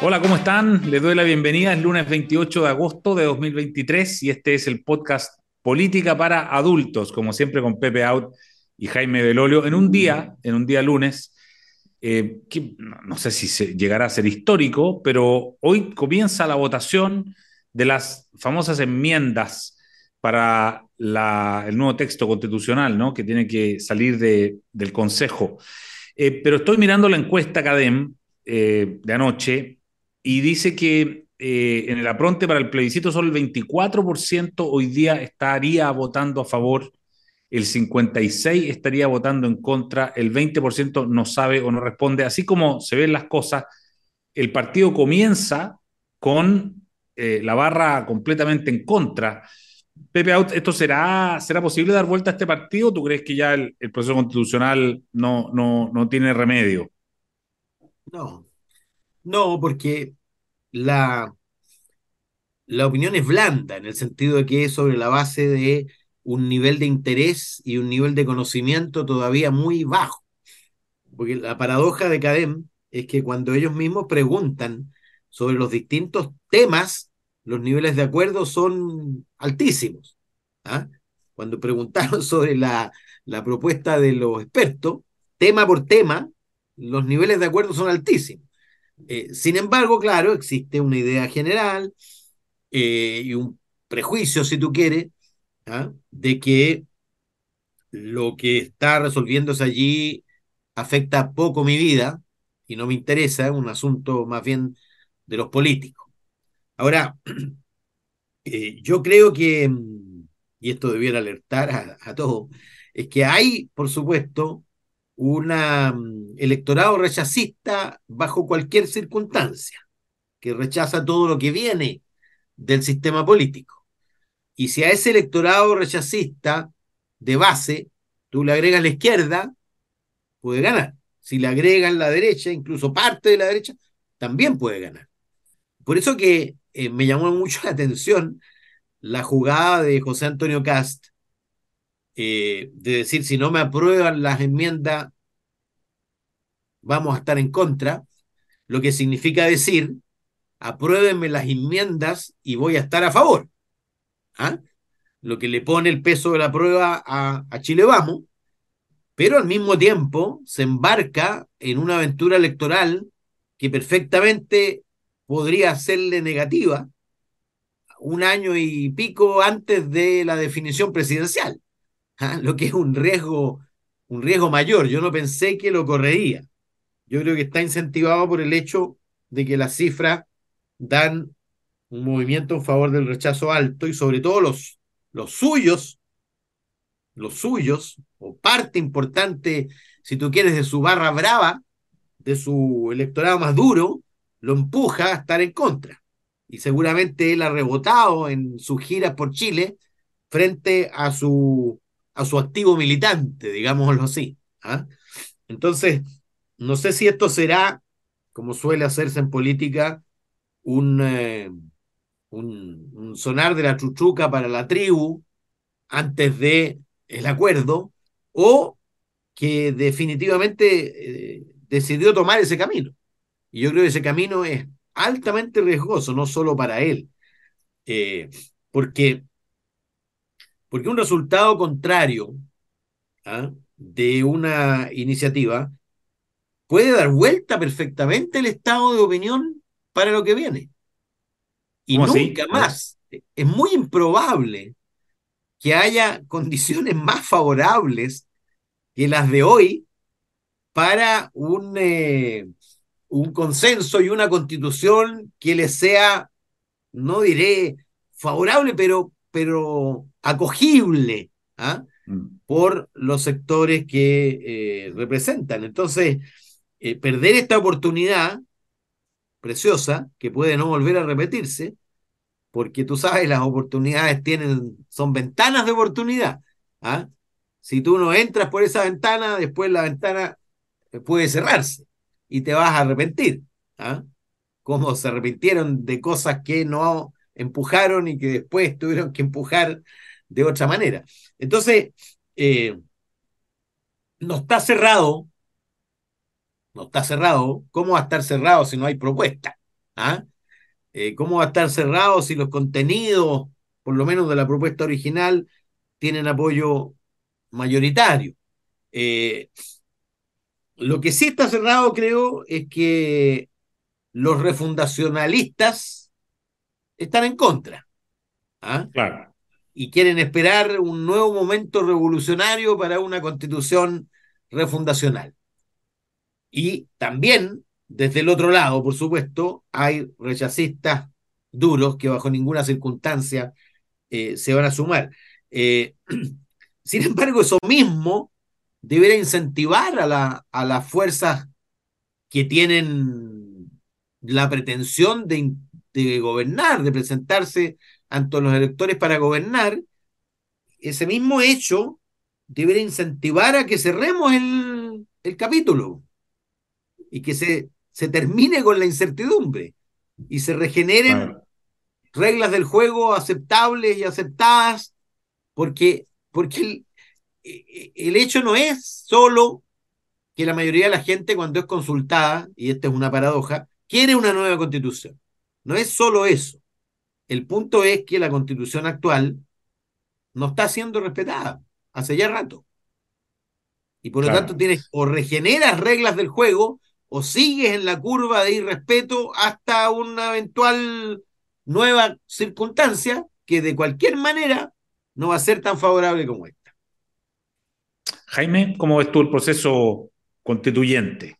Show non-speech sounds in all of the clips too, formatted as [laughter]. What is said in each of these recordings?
Hola, ¿cómo están? Les doy la bienvenida. Es lunes 28 de agosto de 2023 y este es el podcast Política para Adultos, como siempre con Pepe Out y Jaime Belolio, en un día, en un día lunes, eh, que no sé si llegará a ser histórico, pero hoy comienza la votación de las famosas enmiendas para el nuevo texto constitucional, ¿no? Que tiene que salir del Consejo. Eh, pero estoy mirando la encuesta CADEM eh, de anoche y dice que eh, en el apronte para el plebiscito solo el 24% hoy día estaría votando a favor, el 56% estaría votando en contra, el 20% no sabe o no responde. Así como se ven las cosas, el partido comienza con eh, la barra completamente en contra. Pepe ¿esto será, será posible dar vuelta a este partido? ¿Tú crees que ya el, el proceso constitucional no, no, no tiene remedio? No, no, porque la, la opinión es blanda, en el sentido de que es sobre la base de un nivel de interés y un nivel de conocimiento todavía muy bajo. Porque la paradoja de CADEM es que cuando ellos mismos preguntan sobre los distintos temas, los niveles de acuerdo son altísimos. ¿ah? Cuando preguntaron [laughs] sobre la, la propuesta de los expertos, tema por tema, los niveles de acuerdo son altísimos. Eh, sin embargo, claro, existe una idea general eh, y un prejuicio, si tú quieres, ¿ah? de que lo que está resolviéndose allí afecta poco mi vida y no me interesa, es un asunto más bien de los políticos. Ahora, [clears throat] eh, yo creo que, y esto debiera alertar a, a todos, es que hay, por supuesto, un mm, electorado rechazista bajo cualquier circunstancia, que rechaza todo lo que viene del sistema político. Y si a ese electorado rechazista de base tú le agregas la izquierda, puede ganar. Si le agregas la derecha, incluso parte de la derecha, también puede ganar. Por eso que eh, me llamó mucho [laughs] la atención la jugada de José Antonio Cast eh, de decir, si no me aprueban las enmiendas, vamos a estar en contra, lo que significa decir, apruébenme las enmiendas y voy a estar a favor. ¿Ah? Lo que le pone el peso de la prueba a, a Chile Vamos, pero al mismo tiempo se embarca en una aventura electoral que perfectamente podría serle negativa un año y pico antes de la definición presidencial. Lo que es un riesgo, un riesgo mayor. Yo no pensé que lo correría. Yo creo que está incentivado por el hecho de que las cifras dan un movimiento en favor del rechazo alto y sobre todo los, los suyos, los suyos, o parte importante, si tú quieres, de su barra brava, de su electorado más duro, lo empuja a estar en contra. Y seguramente él ha rebotado en sus giras por Chile frente a su a su activo militante, digámoslo así. ¿ah? Entonces, no sé si esto será, como suele hacerse en política, un, eh, sonar de la chuchuca para la tribu antes de el acuerdo, o que definitivamente eh, decidió tomar ese camino. Y yo creo que ese camino es altamente riesgoso, no solo para él, eh, porque porque un resultado contrario ¿ah? de una iniciativa puede dar vuelta perfectamente el estado de opinión para lo que viene. Y nunca más. Es muy improbable que haya [laughs] condiciones más favorables que las de hoy para un, eh, un consenso y una constitución que le sea, no diré favorable, pero, pero acogible ¿ah? mm. por los sectores que eh, representan. Entonces, eh, perder esta oportunidad preciosa, que puede no volver a repetirse, porque tú sabes, las oportunidades tienen, son ventanas de oportunidad. ¿ah? Si tú no entras por esa ventana, después la ventana puede cerrarse y te vas a arrepentir. ¿ah? Como se arrepintieron de cosas que no empujaron y que después tuvieron que empujar de otra manera. Entonces, eh, no está cerrado, no está cerrado, ¿cómo va a estar cerrado si no hay propuesta? ¿Ah? Eh, ¿Cómo va a estar cerrado si los contenidos, por lo menos de la propuesta original, tienen apoyo mayoritario? Eh, lo que sí está cerrado, creo, es que los refundacionalistas están en contra. ¿ah? Claro. Y quieren esperar un nuevo momento revolucionario para una constitución refundacional. Y también, desde el otro lado, por supuesto, hay rechacistas duros que bajo ninguna circunstancia eh, se van a sumar. Eh, [clears throat] sin embargo, eso mismo debería incentivar a, la, a las fuerzas que tienen la pretensión de, de gobernar, de presentarse ante los electores para gobernar, ese mismo hecho debería incentivar a que cerremos el, el capítulo y que se, se termine con la incertidumbre y se regeneren reglas del juego aceptables y aceptadas, porque, porque el, e, e, el hecho no es solo que la mayoría de la gente cuando es consultada, y esta es una paradoja, quiere una nueva constitución. No es solo eso. El punto es que la constitución actual no está siendo respetada hace ya rato. Y por lo tanto tienes o regeneras reglas del juego o sigues en la curva de irrespeto hasta una eventual nueva circunstancia que de cualquier manera no va a ser tan favorable como esta. Jaime, ¿cómo ves tú el proceso constituyente?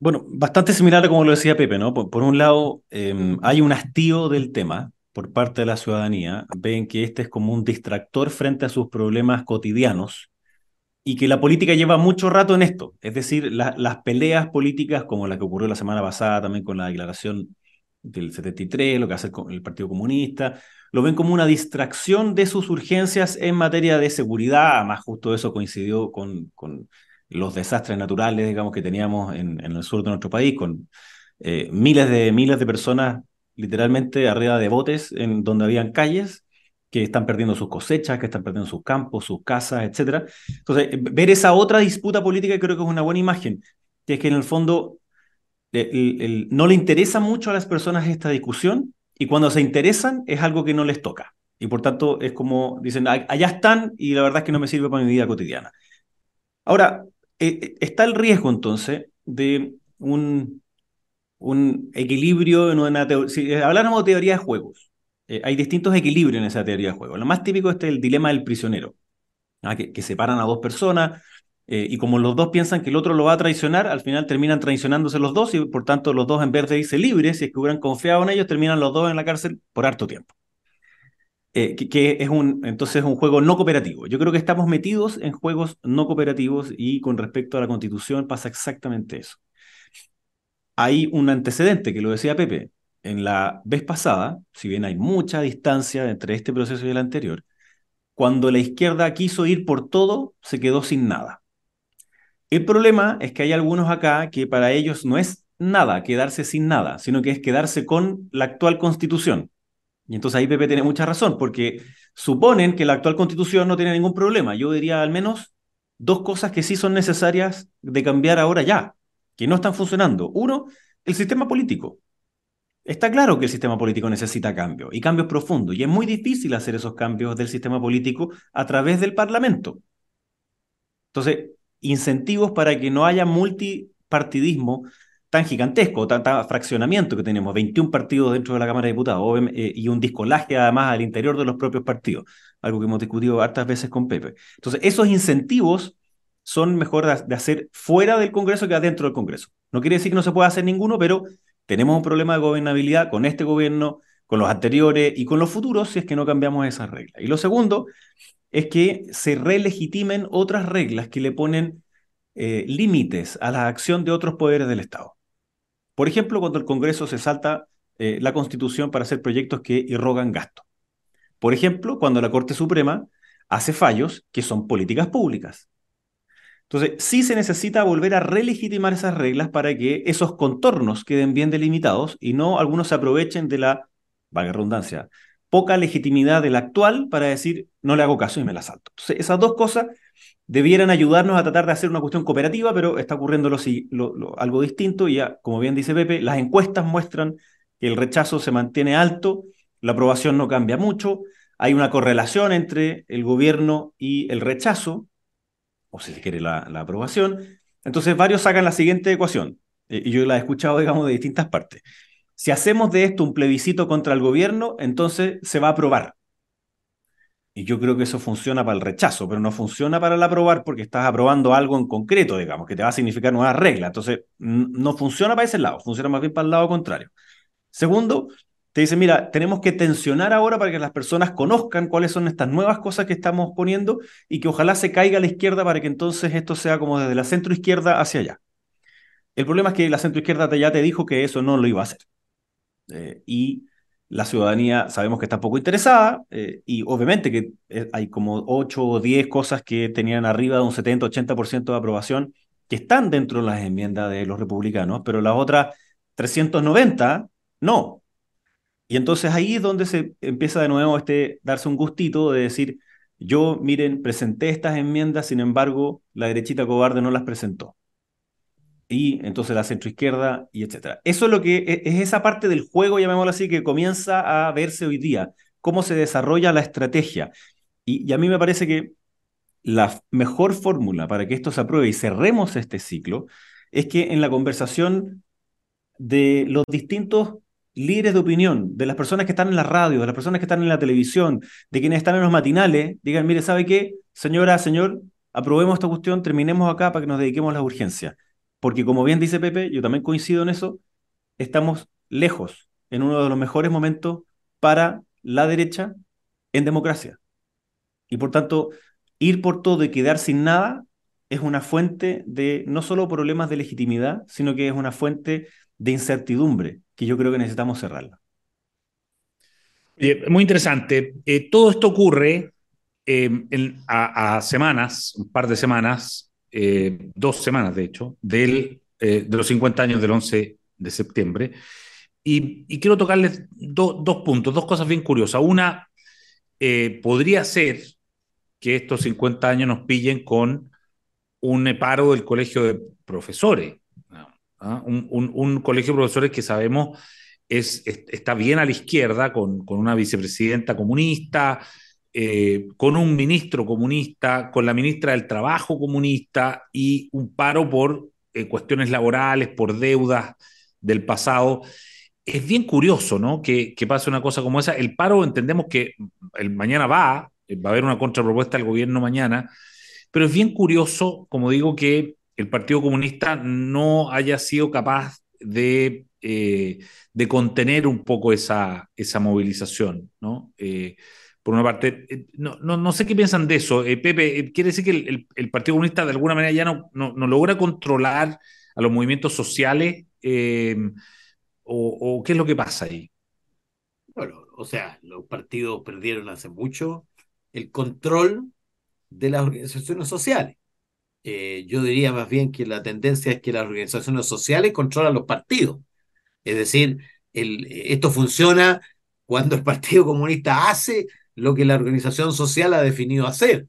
Bueno, bastante similar a como lo decía Pepe, ¿no? Por, un lado, em, hay un hastío del tema por parte de la ciudadanía. Ven que este es como un distractor frente a sus problemas cotidianos y que la política lleva mucho rato en esto. Es decir, las peleas políticas como la que ocurrió la semana pasada también con la declaración del 73, lo que hace el Partido Comunista, lo ven como una distracción de sus urgencias en materia de seguridad, además justo eso coincidió con, con los desastres naturales, digamos, que teníamos en, el sur de nuestro país, con eh, miles, de, miles de personas literalmente arriba de botes en donde habían calles que están perdiendo sus cosechas, que están perdiendo sus campos, sus casas, etc. Entonces, ver esa otra disputa política creo que es una buena imagen, que es que en el fondo no le interesa mucho a las personas esta discusión y cuando se interesan es algo que no les toca. Y por tanto es como dicen, allá están y la verdad es que no me sirve para mi vida cotidiana. Ahora, eh, eh, está el riesgo entonces de un, equilibrio en una Si habláramos de teoría de juegos, eh, hay distintos equilibrios en esa teoría de juegos. Lo más típico es el dilema del prisionero, ¿ah? que, separan a dos personas, eh, y como los dos piensan que el otro lo va a traicionar, al final terminan traicionándose los dos y por tanto los dos en vez de irse libres, si es que hubieran confiado en ellos, terminan los dos en la cárcel por harto tiempo. Eh, que, es un, entonces un juego no cooperativo. Yo creo que estamos metidos en juegos no cooperativos y con respecto a la constitución pasa exactamente eso. Hay un antecedente que lo decía Pepe. En la vez pasada, si bien hay mucha distancia entre este proceso y el anterior, cuando la izquierda quiso ir por todo, se quedó sin nada. El problema es que hay algunos acá que para ellos no es nada quedarse sin nada, sino que es quedarse con la actual constitución. Y entonces ahí Pepe tiene mucha razón, porque suponen que la actual constitución no tiene ningún problema. Yo diría al menos dos cosas que sí son necesarias de cambiar ahora ya, que no están funcionando. Uno, el sistema político. Está claro que el sistema político necesita cambio y cambios profundos, y es muy difícil hacer esos cambios del sistema político a través del Parlamento. Entonces, incentivos para que no haya multipartidismo tan gigantesco, tan, fraccionamiento que tenemos, 21 partidos dentro de la Cámara de Diputados eh, y un discolaje además al interior de los propios partidos, algo que hemos discutido hartas veces con Pepe. Entonces, esos incentivos son mejor de, hacer fuera del Congreso que adentro del Congreso. No quiere decir que no se pueda hacer ninguno, pero tenemos un problema de gobernabilidad con este gobierno, con los anteriores y con los futuros si es que no cambiamos esas reglas. Y lo segundo es que se relegitimen otras reglas que le ponen eh, límites a la acción de otros poderes del Estado. Por ejemplo, cuando el Congreso se salta eh, la Constitución para hacer proyectos que irrogan gasto. Por ejemplo, cuando la Corte Suprema hace fallos que son políticas públicas. Entonces, sí se necesita volver a relegitimar esas reglas para que esos contornos queden bien delimitados y no algunos se aprovechen de la, valga redundancia, poca legitimidad del actual para decir no le hago caso y me la salto. Entonces, esas dos cosas debieran ayudarnos a tratar de hacer una cuestión cooperativa, pero está ocurriendo algo distinto y ya, como bien dice Pepe, las encuestas muestran el rechazo se mantiene alto, la aprobación no cambia mucho, hay una correlación entre el gobierno y el rechazo, o si se quiere la, aprobación. Entonces varios sacan la siguiente ecuación, eh, y yo la he escuchado, digamos, de distintas partes. Si hacemos de esto un plebiscito contra el gobierno, entonces se va a aprobar. Y yo creo que eso funciona para el rechazo, pero no funciona para el aprobar porque estás aprobando algo en concreto, digamos, que te va a significar nuevas reglas. Entonces, no funciona para ese lado, funciona más bien para el lado contrario. Segundo, te dice, mira, tenemos que tensionar ahora para que las personas conozcan cuáles son estas nuevas cosas que estamos poniendo y que ojalá se caiga a la izquierda para que entonces esto sea como desde la centro izquierda hacia allá. El problema es que la centro izquierda ya te dijo que eso no lo iba a hacer. Eh, y la ciudadanía sabemos que está poco interesada eh, y obviamente que eh, hay como 8 o 10 cosas que tenían arriba de un 70-80% de aprobación que están dentro de las enmiendas de los republicanos, pero las otras 390 no. Y entonces ahí es donde se empieza de nuevo este darse un gustito de decir, yo miren, presenté estas enmiendas, sin embargo, la derechita cobarde no las presentó y entonces la centroizquierda y etcétera. Eso es lo que e, es esa parte del juego, llamémoslo así, que comienza a verse hoy día, cómo se desarrolla la estrategia. Y, a mí me parece que la mejor fórmula para que esto se apruebe y cerremos este ciclo es que en la conversación de los distintos líderes de opinión, de las personas que están en la radio, de las personas que están en la televisión, de quienes están en los matinales, digan, mire, ¿sabe qué? Señora, señor, aprobemos esta cuestión, terminemos acá para que nos dediquemos a la urgencia porque como bien dice Pepe, yo también coincido en eso, estamos lejos en uno de los mejores momentos para la derecha en democracia. Y por tanto, ir por todo y quedar sin nada es una fuente de no solo problemas de legitimidad, sino que es una fuente de incertidumbre que yo creo que necesitamos cerrarla. muy interesante. Eh, todo esto ocurre eh, a, semanas, un par de semanas, eh, dos semanas de hecho, del, eh, de los 50 años del 11 de septiembre. Y, quiero tocarles dos puntos, dos cosas bien curiosas. Una, eh, podría ser que estos 50 años nos pillen con un paro del colegio de profesores, ¿ah? un, colegio de profesores que sabemos es, está bien a la izquierda, con, con una vicepresidenta comunista, eh, con un ministro comunista, con la ministra del Trabajo comunista y un paro por eh, cuestiones laborales, por deudas del pasado. Es bien curioso, ¿no? Que, pase una cosa como esa. El paro entendemos que el mañana va, va a haber una contrapropuesta del gobierno mañana, pero es bien curioso, como digo, que el Partido Comunista no haya sido capaz de, eh, de contener un poco esa, esa movilización, ¿no? Por una parte. Eh, no, no, no sé qué piensan de eso. Eh, Pepe, eh, ¿quiere decir que el, el, Partido Comunista de alguna manera ya no, no, no logra controlar a los movimientos sociales? o, qué es lo que pasa ahí? Bueno, o sea, los partidos perdieron hace mucho el control de las organizaciones sociales. yo diría más bien que la tendencia es que las organizaciones sociales controlan los partidos. Es decir, el, esto funciona cuando el Partido Comunista hace lo que la organización social ha definido hacer,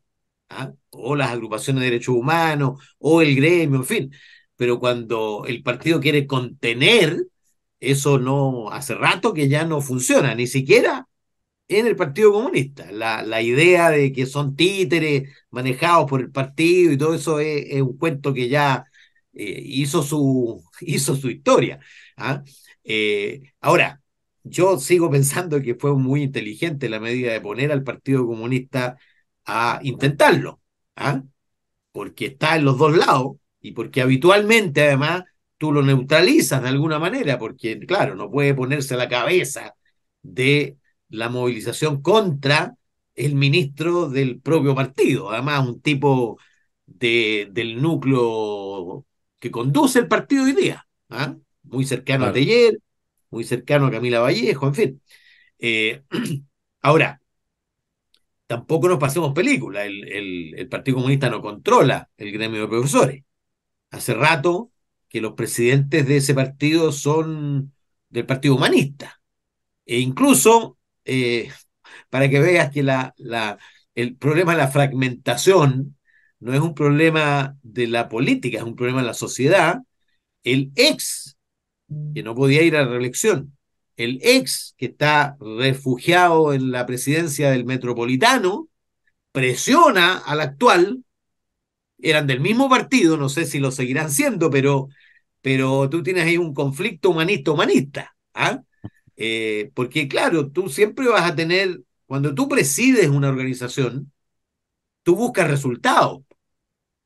¿ah? o las agrupaciones de derechos humanos, o el gremio, en fin. Pero cuando el partido quiere contener, eso no, hace rato que ya no funciona, ni siquiera en el Partido Comunista. La, la idea de que son títeres manejados por el partido y todo eso es, un cuento que ya eh, hizo, su, [laughs] hizo su historia. ¿ah? Eh, ahora, yo sigo pensando que fue muy inteligente la medida de poner al Partido Comunista a intentarlo, ¿ah? porque está en los dos lados y porque habitualmente además tú lo neutralizas de alguna manera, porque claro, no puede ponerse a la cabeza de la movilización contra el ministro del propio partido, además un tipo de, del núcleo que conduce el partido hoy día, ¿ah? muy cercano a Teller, muy cercano a Camila Vallejo, en fin. Eh, [clears throat] ahora, tampoco nos pasemos película, el, Partido Comunista no controla el gremio de profesores. Hace rato que los presidentes de ese partido son del Partido Humanista. E incluso, eh, para que veas que la, el problema de la fragmentación no es un problema de la política, es un problema de la sociedad, el ex que no podía ir a la reelección, el ex que está refugiado en la presidencia del Metropolitano presiona al actual, eran del mismo partido, no sé si lo seguirán siendo, pero, pero tú tienes ahí un conflicto humanista-humanista. ¿ah? Eh, porque claro, tú siempre vas a tener, cuando tú presides una organización, tú buscas resultados.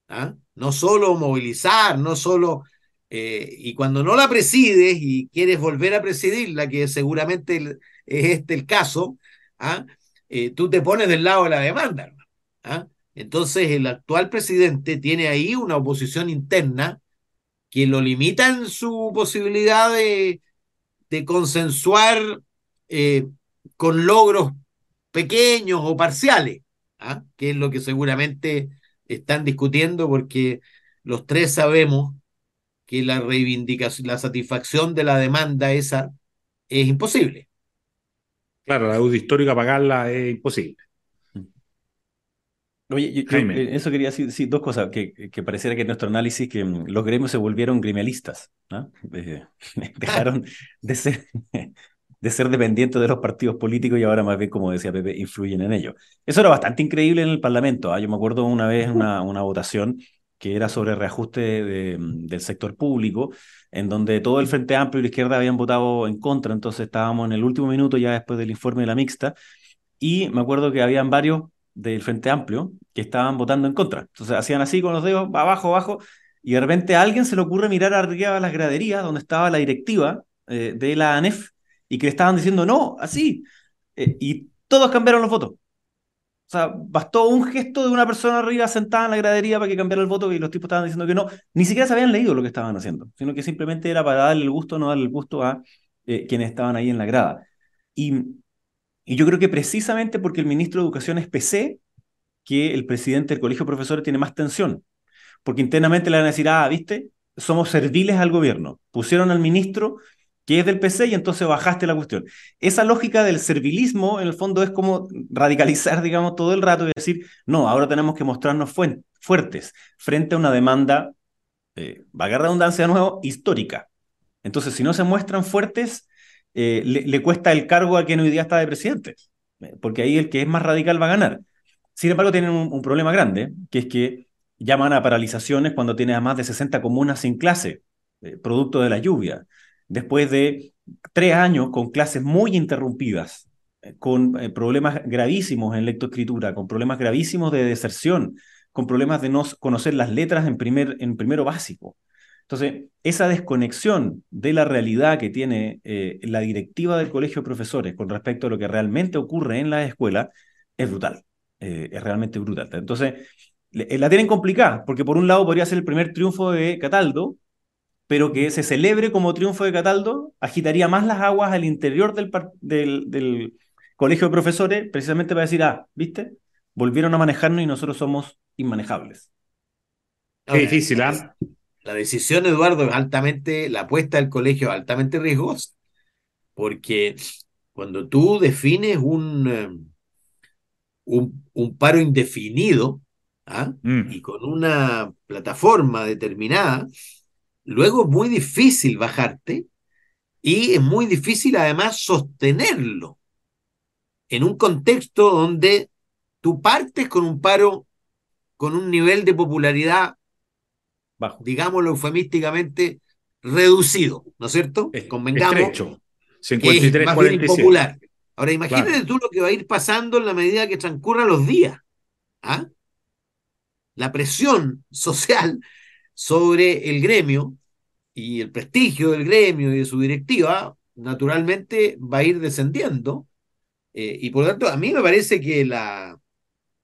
¿ah? No solo movilizar, no solo eh, y cuando no la presides y quieres volver a presidirla, que seguramente es este el caso, ¿ah? eh, tú te pones del lado de la demanda. ¿ah? Entonces el actual presidente tiene ahí una oposición interna que lo limita en su posibilidad de, consensuar eh, con logros pequeños o parciales, ¿ah? que es lo que seguramente están discutiendo porque los tres sabemos que la reivindicación, la satisfacción de la demanda esa es imposible. Claro, la deuda histórica pagarla es imposible. Oye, yo, eh, eso quería decir sí, dos cosas, que, que, pareciera que en nuestro análisis que mm, los gremios se volvieron gremialistas, ¿no? [laughs] dejaron de ser, [laughs] de ser dependientes de los partidos políticos y ahora más bien, como decía Pepe, influyen en ellos. Eso era bastante increíble en el Parlamento. ¿ah? Yo me acuerdo una vez una, una votación que era sobre reajuste del sector público, en donde todo el Frente Amplio y la izquierda habían votado en contra, entonces estábamos en el último minuto ya después del informe de la mixta, y me acuerdo que habían varios del Frente Amplio que estaban votando en contra. Entonces hacían así con los dedos, abajo, abajo, y de repente a alguien se le ocurre mirar arriba a las graderías donde estaba la directiva eh, de la ANEF y que estaban diciendo no, así. Eh, y todos cambiaron los votos. O sea, bastó un gesto de una persona arriba sentada en la gradería para que cambiara el voto y los tipos estaban diciendo que no. Ni siquiera se habían leído lo que estaban haciendo, sino que simplemente era para darle el gusto o no darle el gusto a eh, quienes estaban ahí en la grada. Y, y yo creo que precisamente porque el ministro de Educación es PC, que el presidente del colegio de profesores tiene más tensión. Porque internamente le van a decir, ah, viste, somos serviles al gobierno. Pusieron al ministro que es del PC y entonces bajaste la cuestión. Esa lógica del servilismo, en el fondo, es como radicalizar, digamos, todo el rato y decir, no, ahora tenemos que mostrarnos fuertes frente a una demanda, eh, valga redundancia de nuevo, histórica. Entonces, si no se muestran fuertes, eh, le, cuesta el cargo a quien hoy día está de presidente, eh, porque ahí el que es más radical va a ganar. Sin embargo, tienen un, problema grande, que es que llaman a paralizaciones cuando tienes a más de 60 comunas sin clase, eh, producto de la lluvia después de tres años con clases muy interrumpidas, eh, con eh, problemas gravísimos en lectoescritura, con problemas gravísimos de deserción, con problemas de no conocer las letras en, primer, en primero básico. Entonces, esa desconexión de la realidad que tiene eh, la directiva del colegio de profesores con respecto a lo que realmente ocurre en la escuela es brutal, es realmente brutal. Entonces, la tienen complicada, porque por un lado podría ser el primer triunfo de Cataldo, pero que se celebre como triunfo de Cataldo agitaría más las aguas al interior del, del, colegio de profesores, precisamente para decir, ah, ¿viste? Volvieron a manejarnos y nosotros somos inmanejables. Qué difícil, ¿ah? La decisión, Eduardo, es altamente, la apuesta del colegio es altamente riesgosa, porque cuando tú defines un, eh, un, un paro indefinido ¿ah? mm. y con una plataforma determinada, Luego es muy difícil bajarte y es muy difícil además sostenerlo en un contexto donde tú partes con un paro con un nivel de popularidad, bajo, digámoslo eufemísticamente, reducido, ¿no es cierto? Convengamos. Estrecho. 53, más bien impopular. Ahora imagínate tú lo que va a ir pasando en la medida que transcurran los días. ¿ah? La presión social sobre el gremio y el prestigio del gremio y de su directiva, naturalmente va a ir descendiendo. Eh, y por lo tanto, a mí me parece que la,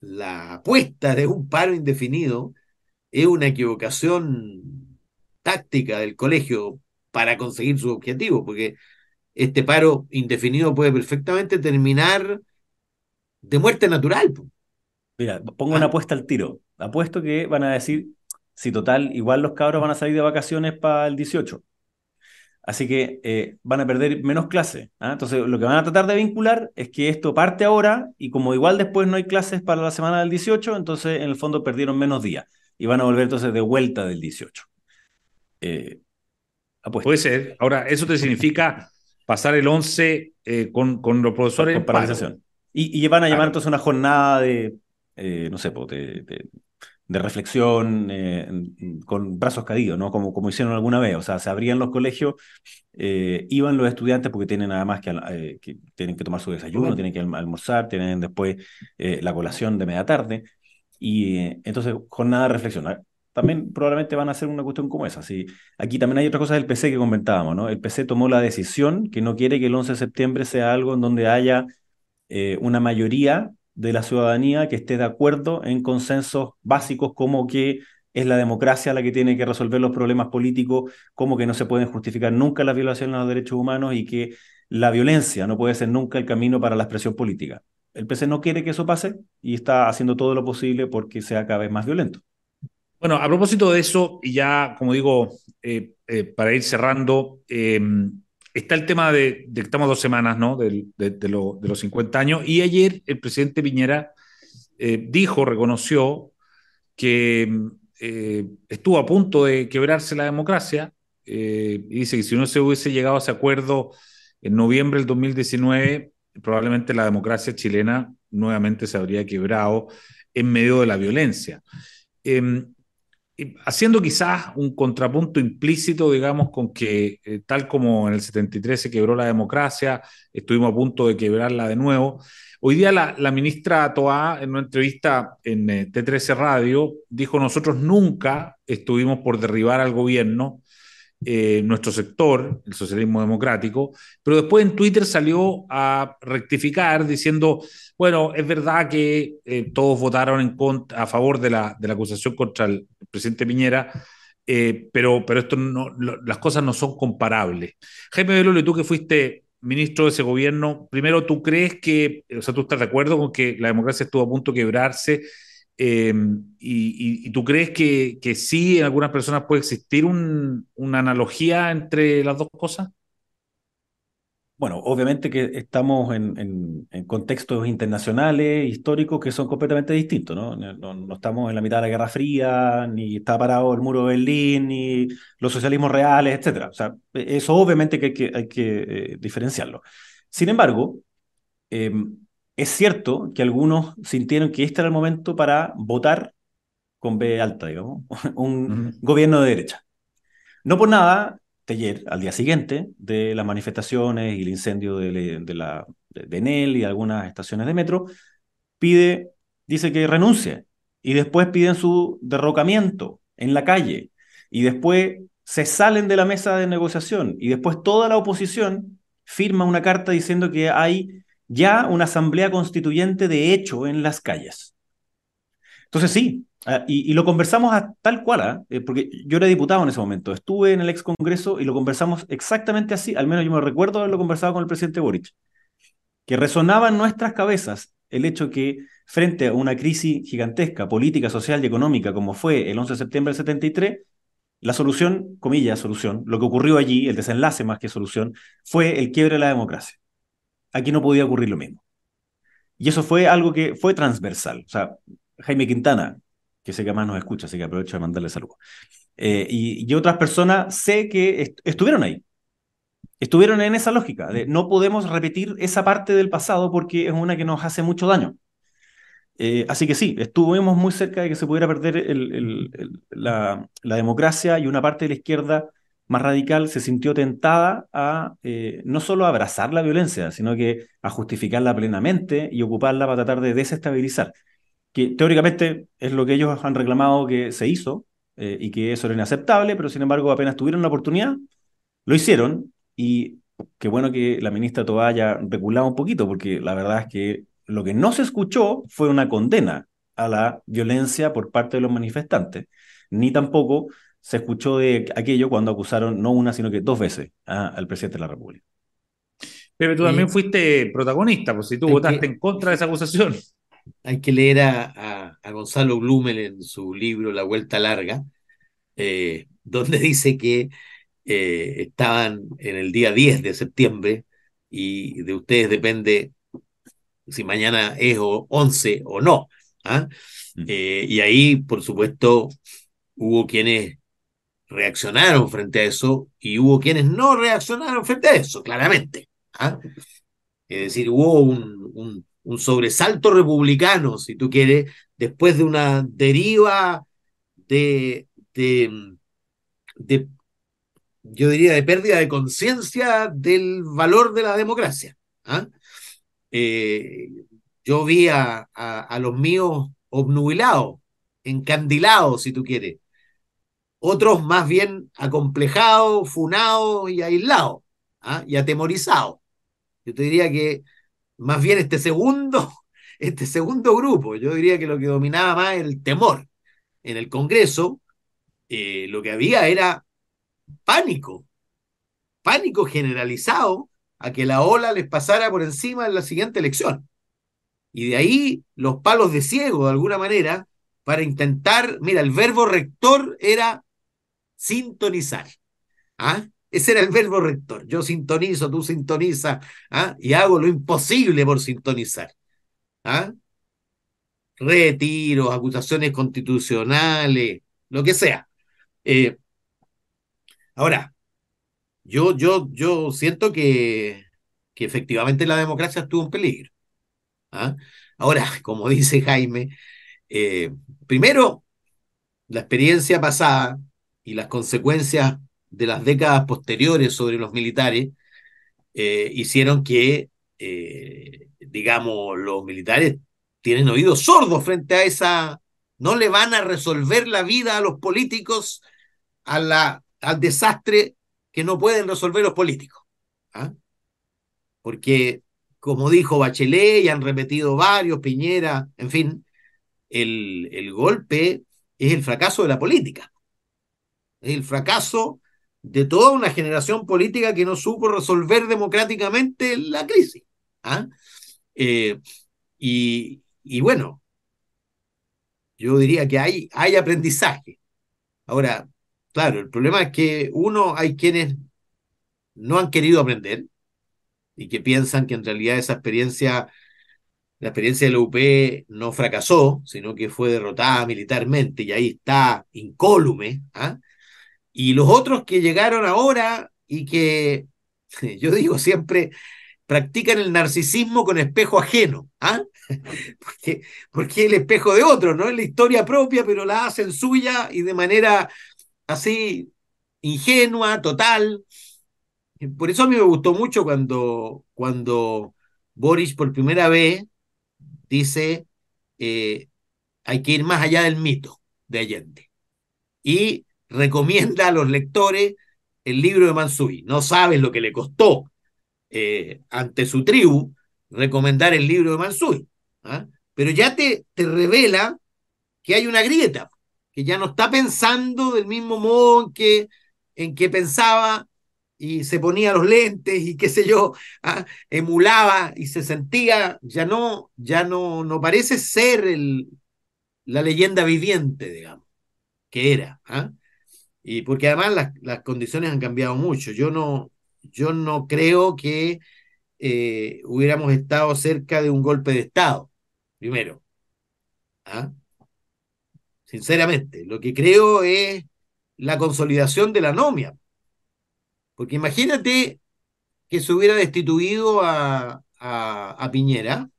la apuesta de un paro indefinido es una equivocación táctica del colegio para conseguir su objetivo, porque este paro indefinido puede perfectamente terminar de muerte natural. Mira, pongo una ah. apuesta al tiro. Apuesto que van a decir, si total, igual los cabros van a salir de vacaciones para el 18. Así que eh, van a perder menos clases. ¿ah? Entonces, lo que van a tratar de vincular es que esto parte ahora y como igual después no hay clases para la semana del 18, entonces en el fondo perdieron menos días y van a volver entonces de vuelta del 18. Eh, Puede ser. Ahora, eso te significa pasar el 11 con, con, los profesores con, paralización. Y, y, van a llamar entonces una jornada de, no sé, de, de reflexión eh, con brazos caídos, ¿no? Como, como hicieron alguna vez. O sea, se abrían los colegios, eh, iban los estudiantes porque tienen nada más que, eh, que, tienen que tomar su desayuno, tienen que almorzar, tienen después la colación de media tarde. Y entonces, jornada de reflexión. Ah, también probablemente van a hacer una cuestión como esa. ¿sí? Aquí también hay otra cosa del PC que comentábamos, ¿no? El PC tomó la decisión que no quiere que el 11 de septiembre sea algo en donde haya una mayoría de la ciudadanía que esté de acuerdo en consensos básicos como que es la democracia la que tiene que resolver los problemas políticos, como que no se pueden justificar nunca las violaciones a los derechos humanos y que la violencia no puede ser nunca el camino para la expresión política. El PC no quiere que eso pase y está haciendo todo lo posible porque sea cada vez más violento. Bueno, a propósito de eso, y ya como digo, eh, eh, para ir cerrando, eh, está el tema de, que estamos dos semanas, ¿no? De, los 50 años. Y ayer el presidente Piñera eh, dijo, reconoció que eh, estuvo a punto de quebrarse la democracia. Eh, y dice que si no se hubiese llegado a ese acuerdo en noviembre del 2019, probablemente la democracia chilena nuevamente se habría quebrado en medio de la violencia. Em, haciendo quizás un contrapunto implícito, digamos, con que eh, tal como en el 73 se quebró la democracia, estuvimos a punto de quebrarla de nuevo. Hoy día la, ministra Toá, en una entrevista en eh, T13 Radio, dijo, nosotros nunca estuvimos por derribar al gobierno, eh, nuestro sector, el socialismo democrático, pero después en Twitter salió a rectificar diciendo, bueno, es verdad que eh, todos votaron en contra, a favor de la, de la acusación contra el presidente Piñera, eh, pero, pero esto no, las cosas no son comparables. Jaime Belolo, tú que fuiste ministro de ese gobierno, primero, ¿tú crees que, o sea, tú estás de acuerdo con que la democracia estuvo a punto de quebrarse? Em, y, tú crees que, sí, en algunas personas puede existir una analogía entre las dos cosas? Bueno, obviamente que estamos en, contextos internacionales, históricos, que son completamente distintos, ¿no? ¿no? estamos en la mitad de la Guerra Fría, ni está parado el muro de Berlín, ni los socialismos reales, etc. O sea, eso obviamente que hay que, hay que eh, diferenciarlo. Sin embargo, em, es cierto que algunos sintieron que este era el momento para votar con B alta, digamos, [laughs] un gobierno de derecha. No por nada, ayer, al día siguiente de las manifestaciones y el incendio de, de la, de Enel y algunas estaciones de metro, pide, dice que renuncie. Y después piden su derrocamiento en la calle. Y después se salen de la mesa de negociación. Y después toda la oposición firma una carta diciendo que hay ya una asamblea constituyente de hecho en las calles. Entonces sí, Ah, y, lo conversamos a tal cual, ¿ah? eh, porque yo era diputado en ese momento, estuve en el ex Congreso y lo conversamos exactamente así, al menos yo me recuerdo haberlo conversado con el presidente Boric, que resonaba en nuestras cabezas el hecho que frente a una crisis gigantesca, política, social y económica, como fue el 11 de septiembre del 73, la solución, comillas, solución, lo que ocurrió allí, el desenlace más que solución, fue el quiebre de la democracia. Aquí no podía ocurrir lo mismo. Y eso fue algo que fue transversal. O sea, Jaime Quintana, que sé que más nos escucha, así que aprovecho de mandarle saludos. Eh, y, otras personas sé que estuvieron ahí. Estuvieron en esa lógica de no podemos repetir esa parte del pasado porque es una que nos hace mucho daño. Eh, así que sí, estuvimos muy cerca de que se pudiera perder la, democracia y una parte de la izquierda más radical se sintió tentada a eh, no solo abrazar la violencia, sino que a justificarla plenamente y ocuparla para tratar de desestabilizar que teóricamente es lo que ellos han reclamado que se hizo eh, y que eso era inaceptable, pero sin embargo apenas tuvieron la oportunidad, lo hicieron y qué bueno que la ministra Toa haya reculado un poquito, porque la verdad es que lo que no se escuchó fue una condena a la violencia por parte de los manifestantes, ni tampoco se escuchó de aquello cuando acusaron no una, sino que dos veces al presidente de la República. Pero tú también fuiste protagonista, pues si tú votaste en contra de esa acusación hay que leer a, Gonzalo Blumel en su libro La Vuelta Larga, eh, donde [laughs] dice que eh, estaban en el día 10 de septiembre y de ustedes depende si mañana es o 11 o no. ¿ah? Mm. Eh, y ahí, por supuesto, hubo quienes reaccionaron frente a eso y hubo quienes no reaccionaron frente a eso, claramente. ¿ah? Es decir, hubo un, un, sobresalto republicano, si tú quieres, después de una deriva de, de, yo diría, de pérdida de conciencia del valor de la democracia. ¿ah? Eh, yo vi a, los míos obnubilados, encandilados, si tú quieres. Otros más bien acomplejados, funados y aislados, ¿ah? y atemorizados. Yo te diría que más bien este segundo, [laughs] este segundo grupo, yo diría que lo que dominaba más el temor. En el Congreso, eh, lo que había era pánico, pánico generalizado a que la ola les pasara por encima en la siguiente elección. Y de ahí los palos de ciego, de alguna manera, para intentar, mira, el verbo rector era sintonizar. ¿Ah? Ese era el verbo rector. Yo sintonizo, tú sintonizas, ¿ah? y hago lo imposible por sintonizar. ¿Ah? Retiros, acusaciones constitucionales, lo que sea. Eh, ahora, yo, yo, yo siento que, que efectivamente la democracia estuvo en peligro. ¿ah? Ahora, [laughs] como dice Jaime, eh, primero, la experiencia pasada y las consecuencias de las décadas posteriores sobre los militares eh, hicieron que, eh, digamos, los militares tienen oídos sordos frente a esa... No le van a resolver la vida a los políticos a la, al desastre que no pueden resolver los políticos. ¿ah? Porque, como dijo Bachelet y han repetido varios, Piñera, en fin, el, el golpe es el fracaso de la política. El fracaso de toda una generación política que no supo resolver democráticamente la crisis. ¿ah? Eh, y, y, bueno, yo diría que hay, hay aprendizaje. Ahora, claro, el problema es que uno, hay quienes no han querido aprender y que piensan que en realidad esa experiencia, la experiencia de la UP no fracasó, sino que fue derrotada militarmente y ahí está incólume. ¿ah? Y los otros que llegaron ahora y que, [laughs] yo digo siempre, practican el narcisismo con espejo ajeno, ¿ah? [laughs] porque, porque el espejo de otro, no es la historia propia, pero la hacen suya y de manera así ingenua, total. Por eso a mí me gustó mucho cuando, cuando Boris por primera vez dice eh, hay que ir más allá del mito de Allende. Y recomienda a los lectores el libro de Mansui. No sabes lo que le costó eh, ante su tribu recomendar el libro de Mansui. ¿ah? Pero ya te, te revela que hay una grieta, que ya no está pensando del mismo modo en que, en que pensaba y se ponía los lentes y qué sé yo, ¿ah? emulaba y se sentía, ya no, ya no, no parece ser el, la leyenda viviente, digamos, que era. ¿ah? Y porque además las, las, condiciones han cambiado mucho. Yo no, yo no creo que eh, hubiéramos estado cerca de un golpe de Estado, primero. ¿Ah? Sinceramente, lo que creo es la consolidación de la nomia. Porque imagínate que se hubiera destituido a, a, Piñera,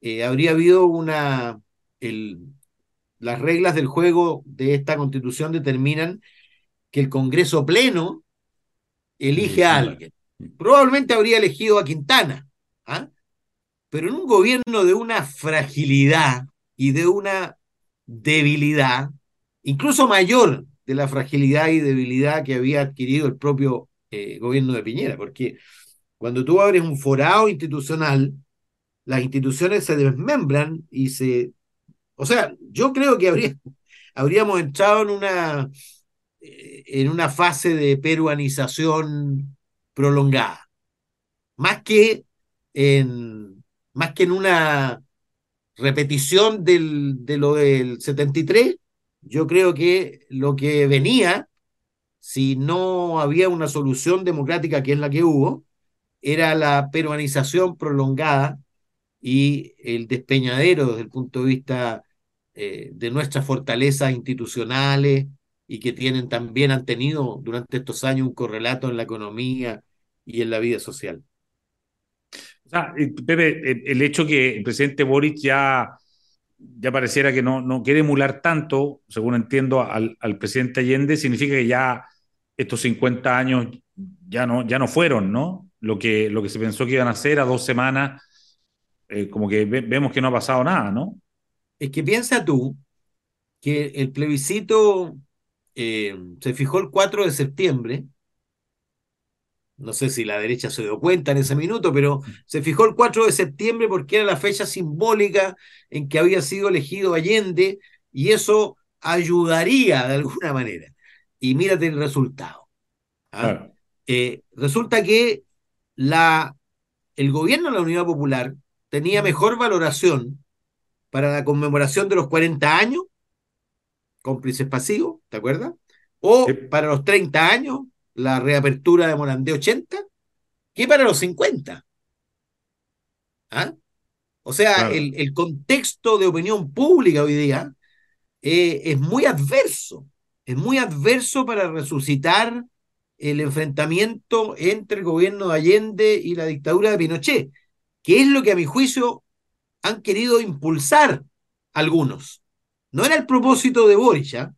eh, habría habido una... El, las reglas del juego de esta constitución determinan que el Congreso Pleno elige a alguien. Probablemente habría elegido a Quintana, ¿ah? pero en un gobierno de una fragilidad y de una debilidad, incluso mayor de la fragilidad y debilidad que había adquirido el propio eh, gobierno de Piñera, porque cuando tú abres un forado institucional, las instituciones se desmembran y se... O sea, yo creo que habría, habríamos entrado en una en una fase de peruanización prolongada, más que en, más que en una repetición del, de lo del 73, yo creo que lo que venía, si no había una solución democrática que es la que hubo, era la peruanización prolongada y el despeñadero desde el punto de vista eh, de nuestras fortalezas institucionales, y que tienen también han tenido durante estos años un correlato en la economía y en la vida social. O sea, Pepe, el hecho que el presidente Boric ya, ya pareciera que no, no quiere emular tanto, según entiendo, al, al presidente Allende, significa que ya estos 50 años ya no, ya no fueron, ¿no? Lo que, lo que se pensó que iban a hacer a dos semanas, eh, como que vemos que no ha pasado nada, ¿no? Es que piensa tú que el plebiscito eh, se fijó el 4 de septiembre. No sé si la derecha se dio cuenta en ese minuto, pero se fijó el 4 de septiembre porque era la fecha simbólica en que había sido elegido Allende y eso ayudaría de alguna manera. Y mírate el resultado. ¿ah? Eh, resulta que la, el gobierno de la Unidad Popular tenía mejor valoración para la conmemoración de los 40 años cómplices pasivos, ¿te acuerdas? O para los 30 años, la reapertura de Morandé 80, que para los 50. ¿Ah? O sea, el, contexto de opinión pública hoy día eh, es muy adverso, es muy adverso para resucitar el enfrentamiento entre el gobierno de Allende y la dictadura de Pinochet, que es lo que a mi juicio han querido impulsar algunos. No era el propósito de Boric, ¿ah?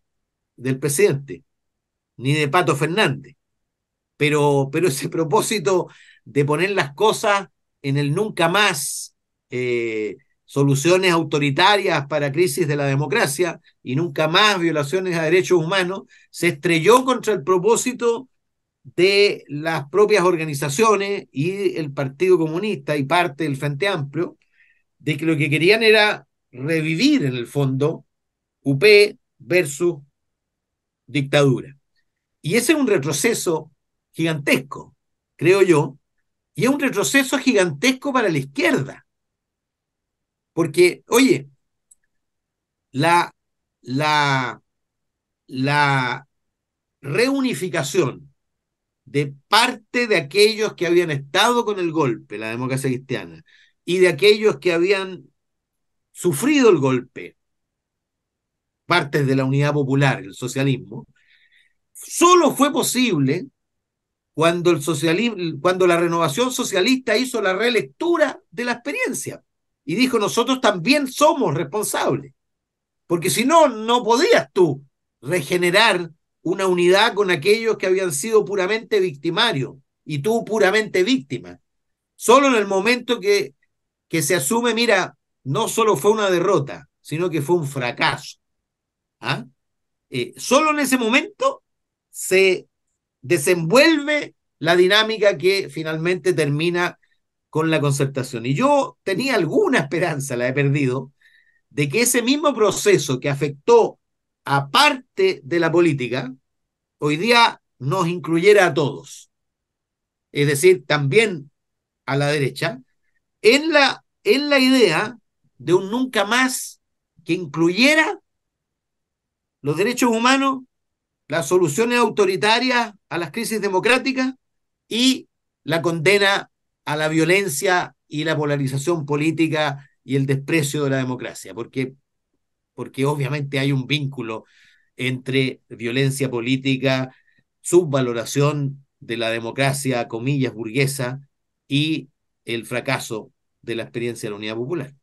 del presidente, ni de Pato Fernández, pero, pero ese [laughs] propósito de poner las cosas en el nunca más, eh, soluciones autoritarias para crisis de la democracia y nunca más violaciones a derechos humanos, se estrelló contra el propósito de las propias organizaciones y el Partido Comunista y parte del Frente Amplio, de que lo que querían era revivir en el fondo UP versus dictadura. Y ese es un retroceso gigantesco, creo yo, y es un retroceso gigantesco para la izquierda. Porque, oye, la, la, la reunificación de parte de aquellos que habían estado con el golpe, la democracia cristiana, y de aquellos que habían sufrido el golpe, partes de la unidad popular, el socialismo, solo fue posible cuando, el socialismo, cuando la renovación socialista hizo la relectura de la experiencia y dijo nosotros también somos responsables, porque si no, no podías tú regenerar una unidad con aquellos que habían sido puramente victimarios y tú puramente víctima. Solo en el momento que, que se asume, mira, no solo fue una derrota, sino que fue un fracaso. ¿Ah? Eh, solo en ese momento se desenvuelve la dinámica que finalmente termina con la concertación. Y yo tenía alguna esperanza, la he perdido, de que ese mismo proceso que afectó a parte de la política, hoy día nos incluyera a todos. Es decir, también a la derecha, en la, en la idea de un nunca más que incluyera los derechos humanos, las soluciones autoritarias a las crisis democráticas y la condena a la violencia y la polarización política y el desprecio de la democracia, porque, porque obviamente hay un vínculo entre violencia política, subvaloración de la democracia, comillas, burguesa, y el fracaso de la experiencia de la Unidad Popular.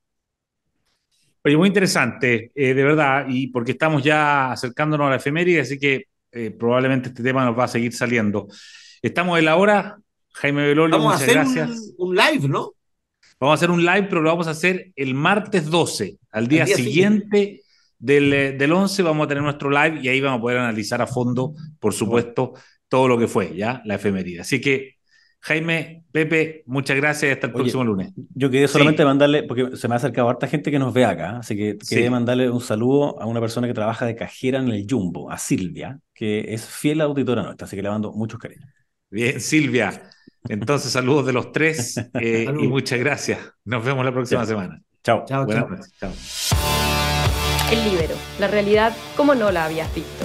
Oye, muy interesante, eh, de verdad, y porque estamos ya acercándonos a la efeméride, así que eh, probablemente este tema nos va a seguir saliendo. Estamos en la hora, Jaime Belolio, vamos a hacer Un, live, ¿no? Vamos a hacer un live, pero lo vamos a hacer el martes 12, al día, siguiente, Del, eh, del 11 vamos a tener nuestro live y ahí vamos a poder analizar a fondo, por supuesto, todo lo que fue, ¿ya? La efeméride. Así que Jaime, Pepe, muchas gracias. Hasta el próximo lunes. Yo quería solamente mandarle, porque se me ha acercado harta gente que nos ve acá, así que quería mandarle un saludo a una persona que trabaja de cajera en el Jumbo, a Silvia, que es fiel auditora nuestra, así que le mando muchos cariños. Bien, Silvia. Entonces, saludos de los tres [laughs] eh, y muchas gracias. Nos vemos la próxima semana. Chao. Chao, chao. chao. El libero, la realidad como no la habías visto.